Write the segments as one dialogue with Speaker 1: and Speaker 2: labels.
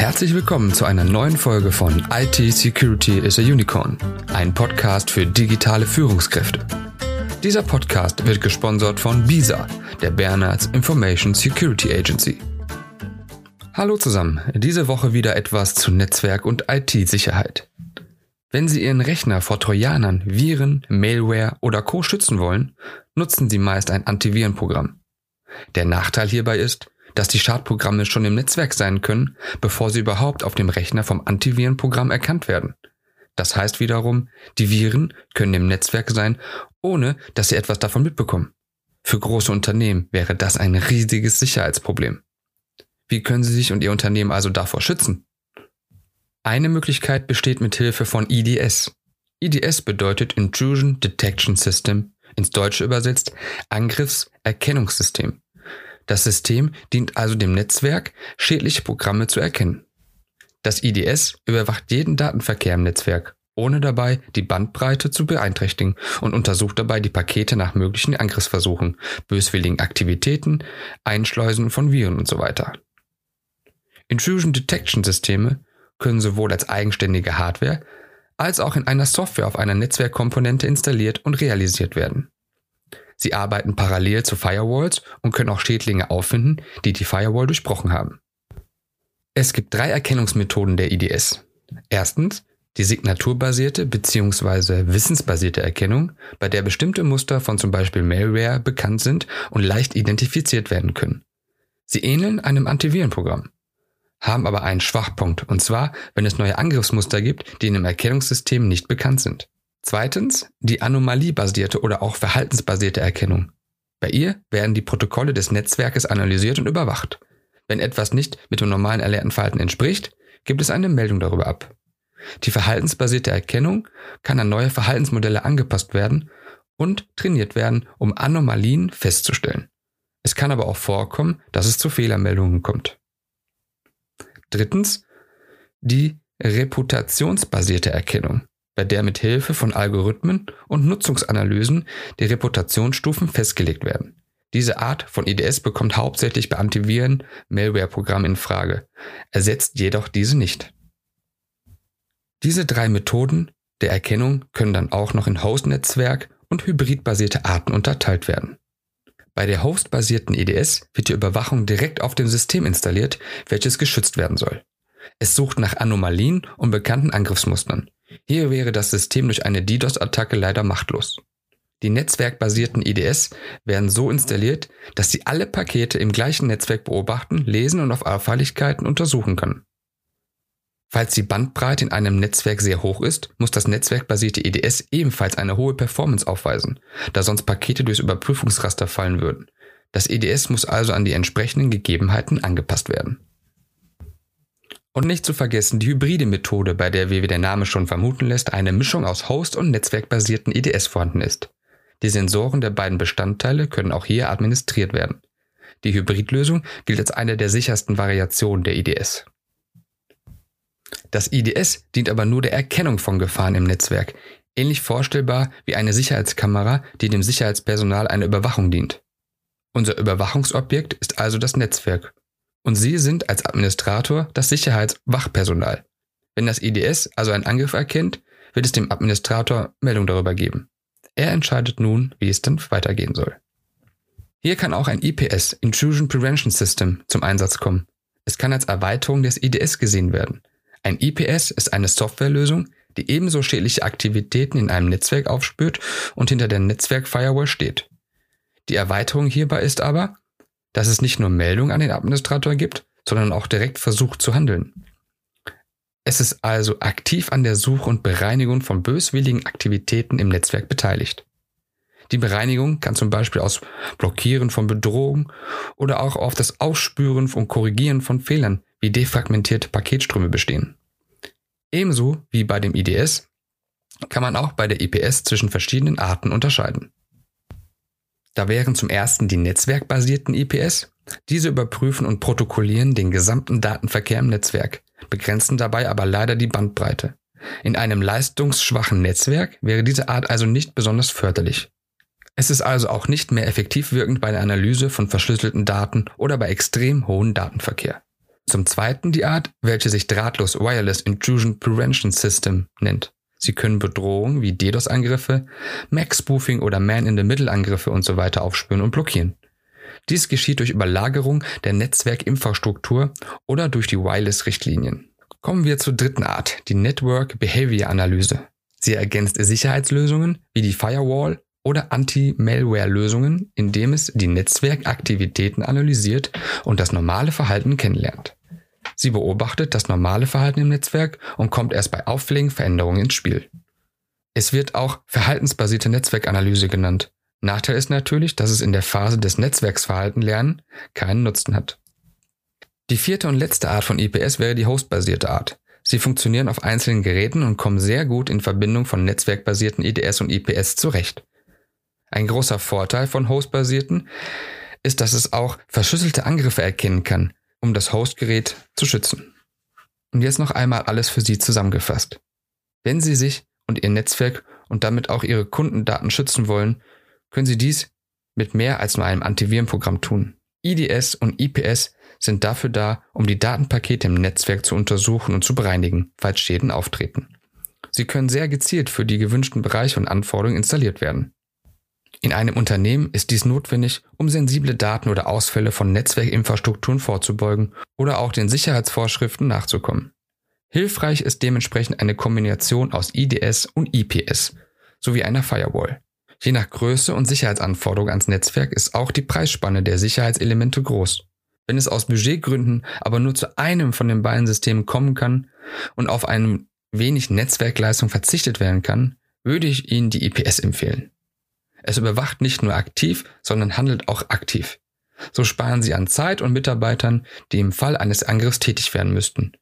Speaker 1: Herzlich willkommen zu einer neuen Folge von IT Security is a Unicorn, ein Podcast für digitale Führungskräfte. Dieser Podcast wird gesponsert von BISA, der Bernards Information Security Agency. Hallo zusammen, diese Woche wieder etwas zu Netzwerk und IT-Sicherheit. Wenn Sie Ihren Rechner vor Trojanern, Viren, Malware oder Co. schützen wollen, nutzen Sie meist ein Antivirenprogramm. Der Nachteil hierbei ist, dass die Schadprogramme schon im Netzwerk sein können, bevor sie überhaupt auf dem Rechner vom Antivirenprogramm erkannt werden. Das heißt wiederum, die Viren können im Netzwerk sein, ohne dass sie etwas davon mitbekommen. Für große Unternehmen wäre das ein riesiges Sicherheitsproblem. Wie können Sie sich und Ihr Unternehmen also davor schützen? Eine Möglichkeit besteht mit Hilfe von IDS. IDS bedeutet Intrusion Detection System, ins Deutsche übersetzt Angriffserkennungssystem. Das System dient also dem Netzwerk, schädliche Programme zu erkennen. Das IDS überwacht jeden Datenverkehr im Netzwerk, ohne dabei die Bandbreite zu beeinträchtigen und untersucht dabei die Pakete nach möglichen Angriffsversuchen, böswilligen Aktivitäten, Einschleusen von Viren und so weiter. Intrusion Detection Systeme können sowohl als eigenständige Hardware als auch in einer Software auf einer Netzwerkkomponente installiert und realisiert werden. Sie arbeiten parallel zu Firewalls und können auch Schädlinge auffinden, die die Firewall durchbrochen haben. Es gibt drei Erkennungsmethoden der IDS. Erstens die signaturbasierte bzw. wissensbasierte Erkennung, bei der bestimmte Muster von zum Beispiel Malware bekannt sind und leicht identifiziert werden können. Sie ähneln einem Antivirenprogramm, haben aber einen Schwachpunkt, und zwar, wenn es neue Angriffsmuster gibt, die in dem Erkennungssystem nicht bekannt sind. Zweitens die anomaliebasierte oder auch verhaltensbasierte Erkennung. Bei ihr werden die Protokolle des Netzwerkes analysiert und überwacht. Wenn etwas nicht mit dem normalen erlernten Verhalten entspricht, gibt es eine Meldung darüber ab. Die verhaltensbasierte Erkennung kann an neue Verhaltensmodelle angepasst werden und trainiert werden, um Anomalien festzustellen. Es kann aber auch vorkommen, dass es zu Fehlermeldungen kommt. Drittens die reputationsbasierte Erkennung bei der mit Hilfe von Algorithmen und Nutzungsanalysen die Reputationsstufen festgelegt werden. Diese Art von IDS bekommt hauptsächlich bei Antiviren Malware-Programmen in Frage, ersetzt jedoch diese nicht. Diese drei Methoden der Erkennung können dann auch noch in Host-Netzwerk und hybridbasierte Arten unterteilt werden. Bei der Host-basierten IDS wird die Überwachung direkt auf dem System installiert, welches geschützt werden soll. Es sucht nach Anomalien und bekannten Angriffsmustern. Hier wäre das System durch eine DDoS-Attacke leider machtlos. Die netzwerkbasierten IDS werden so installiert, dass sie alle Pakete im gleichen Netzwerk beobachten, lesen und auf Auffälligkeiten untersuchen können. Falls die Bandbreite in einem Netzwerk sehr hoch ist, muss das netzwerkbasierte IDS ebenfalls eine hohe Performance aufweisen, da sonst Pakete durchs Überprüfungsraster fallen würden. Das IDS muss also an die entsprechenden Gegebenheiten angepasst werden. Und nicht zu vergessen die hybride Methode, bei der, wie der Name schon vermuten lässt, eine Mischung aus Host- und netzwerkbasierten IDS vorhanden ist. Die Sensoren der beiden Bestandteile können auch hier administriert werden. Die Hybridlösung gilt als eine der sichersten Variationen der IDS. Das IDS dient aber nur der Erkennung von Gefahren im Netzwerk, ähnlich vorstellbar wie eine Sicherheitskamera, die dem Sicherheitspersonal eine Überwachung dient. Unser Überwachungsobjekt ist also das Netzwerk und Sie sind als Administrator das Sicherheitswachpersonal. Wenn das IDS also einen Angriff erkennt, wird es dem Administrator Meldung darüber geben. Er entscheidet nun, wie es dann weitergehen soll. Hier kann auch ein IPS, Intrusion Prevention System, zum Einsatz kommen. Es kann als Erweiterung des IDS gesehen werden. Ein IPS ist eine Softwarelösung, die ebenso schädliche Aktivitäten in einem Netzwerk aufspürt und hinter der Netzwerk-Firewall steht. Die Erweiterung hierbei ist aber, dass es nicht nur Meldungen an den Administrator gibt, sondern auch direkt versucht zu handeln. Es ist also aktiv an der Suche und Bereinigung von böswilligen Aktivitäten im Netzwerk beteiligt. Die Bereinigung kann zum Beispiel aus Blockieren von Bedrohungen oder auch auf das Aufspüren und Korrigieren von Fehlern wie defragmentierte Paketströme bestehen. Ebenso wie bei dem IDS kann man auch bei der IPS zwischen verschiedenen Arten unterscheiden. Da wären zum ersten die netzwerkbasierten IPS. Diese überprüfen und protokollieren den gesamten Datenverkehr im Netzwerk, begrenzen dabei aber leider die Bandbreite. In einem leistungsschwachen Netzwerk wäre diese Art also nicht besonders förderlich. Es ist also auch nicht mehr effektiv wirkend bei der Analyse von verschlüsselten Daten oder bei extrem hohem Datenverkehr. Zum zweiten die Art, welche sich drahtlos Wireless Intrusion Prevention System nennt. Sie können Bedrohungen wie DDoS-Angriffe, Mac-Spoofing oder Man-in-the-Middle-Angriffe usw. So aufspüren und blockieren. Dies geschieht durch Überlagerung der Netzwerkinfrastruktur oder durch die Wireless-Richtlinien. Kommen wir zur dritten Art, die Network Behavior Analyse. Sie ergänzt Sicherheitslösungen wie die Firewall oder Anti-Malware-Lösungen, indem es die Netzwerkaktivitäten analysiert und das normale Verhalten kennenlernt. Sie beobachtet das normale Verhalten im Netzwerk und kommt erst bei auffälligen Veränderungen ins Spiel. Es wird auch verhaltensbasierte Netzwerkanalyse genannt. Nachteil ist natürlich, dass es in der Phase des Netzwerksverhalten lernen keinen Nutzen hat. Die vierte und letzte Art von IPS wäre die hostbasierte Art. Sie funktionieren auf einzelnen Geräten und kommen sehr gut in Verbindung von netzwerkbasierten IDS und IPS zurecht. Ein großer Vorteil von hostbasierten ist, dass es auch verschlüsselte Angriffe erkennen kann, um das Hostgerät zu schützen. Und jetzt noch einmal alles für Sie zusammengefasst. Wenn Sie sich und Ihr Netzwerk und damit auch Ihre Kundendaten schützen wollen, können Sie dies mit mehr als nur einem Antivirenprogramm tun. IDS und IPS sind dafür da, um die Datenpakete im Netzwerk zu untersuchen und zu bereinigen, falls Schäden auftreten. Sie können sehr gezielt für die gewünschten Bereiche und Anforderungen installiert werden. In einem Unternehmen ist dies notwendig, um sensible Daten oder Ausfälle von Netzwerkinfrastrukturen vorzubeugen oder auch den Sicherheitsvorschriften nachzukommen. Hilfreich ist dementsprechend eine Kombination aus IDS und IPS sowie einer Firewall. Je nach Größe und Sicherheitsanforderung ans Netzwerk ist auch die Preisspanne der Sicherheitselemente groß. Wenn es aus Budgetgründen aber nur zu einem von den beiden Systemen kommen kann und auf einem wenig Netzwerkleistung verzichtet werden kann, würde ich Ihnen die IPS empfehlen. Es überwacht nicht nur aktiv, sondern handelt auch aktiv. So sparen Sie an Zeit und Mitarbeitern, die im Fall eines Angriffs tätig werden müssten.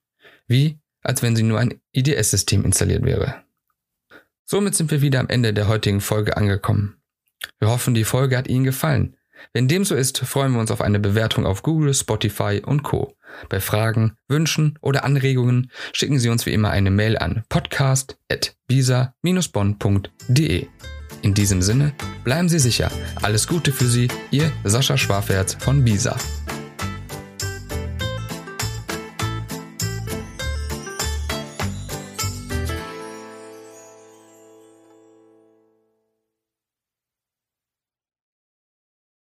Speaker 1: Wie, als wenn Sie nur ein IDS-System installiert wäre. Somit sind wir wieder am Ende der heutigen Folge angekommen. Wir hoffen, die Folge hat Ihnen gefallen. Wenn dem so ist, freuen wir uns auf eine Bewertung auf Google, Spotify und Co. Bei Fragen, Wünschen oder Anregungen schicken Sie uns wie immer eine Mail an podcast.bisa-bonn.de. In diesem Sinne, bleiben Sie sicher. Alles Gute für Sie, Ihr Sascha Schwaferz von BISA.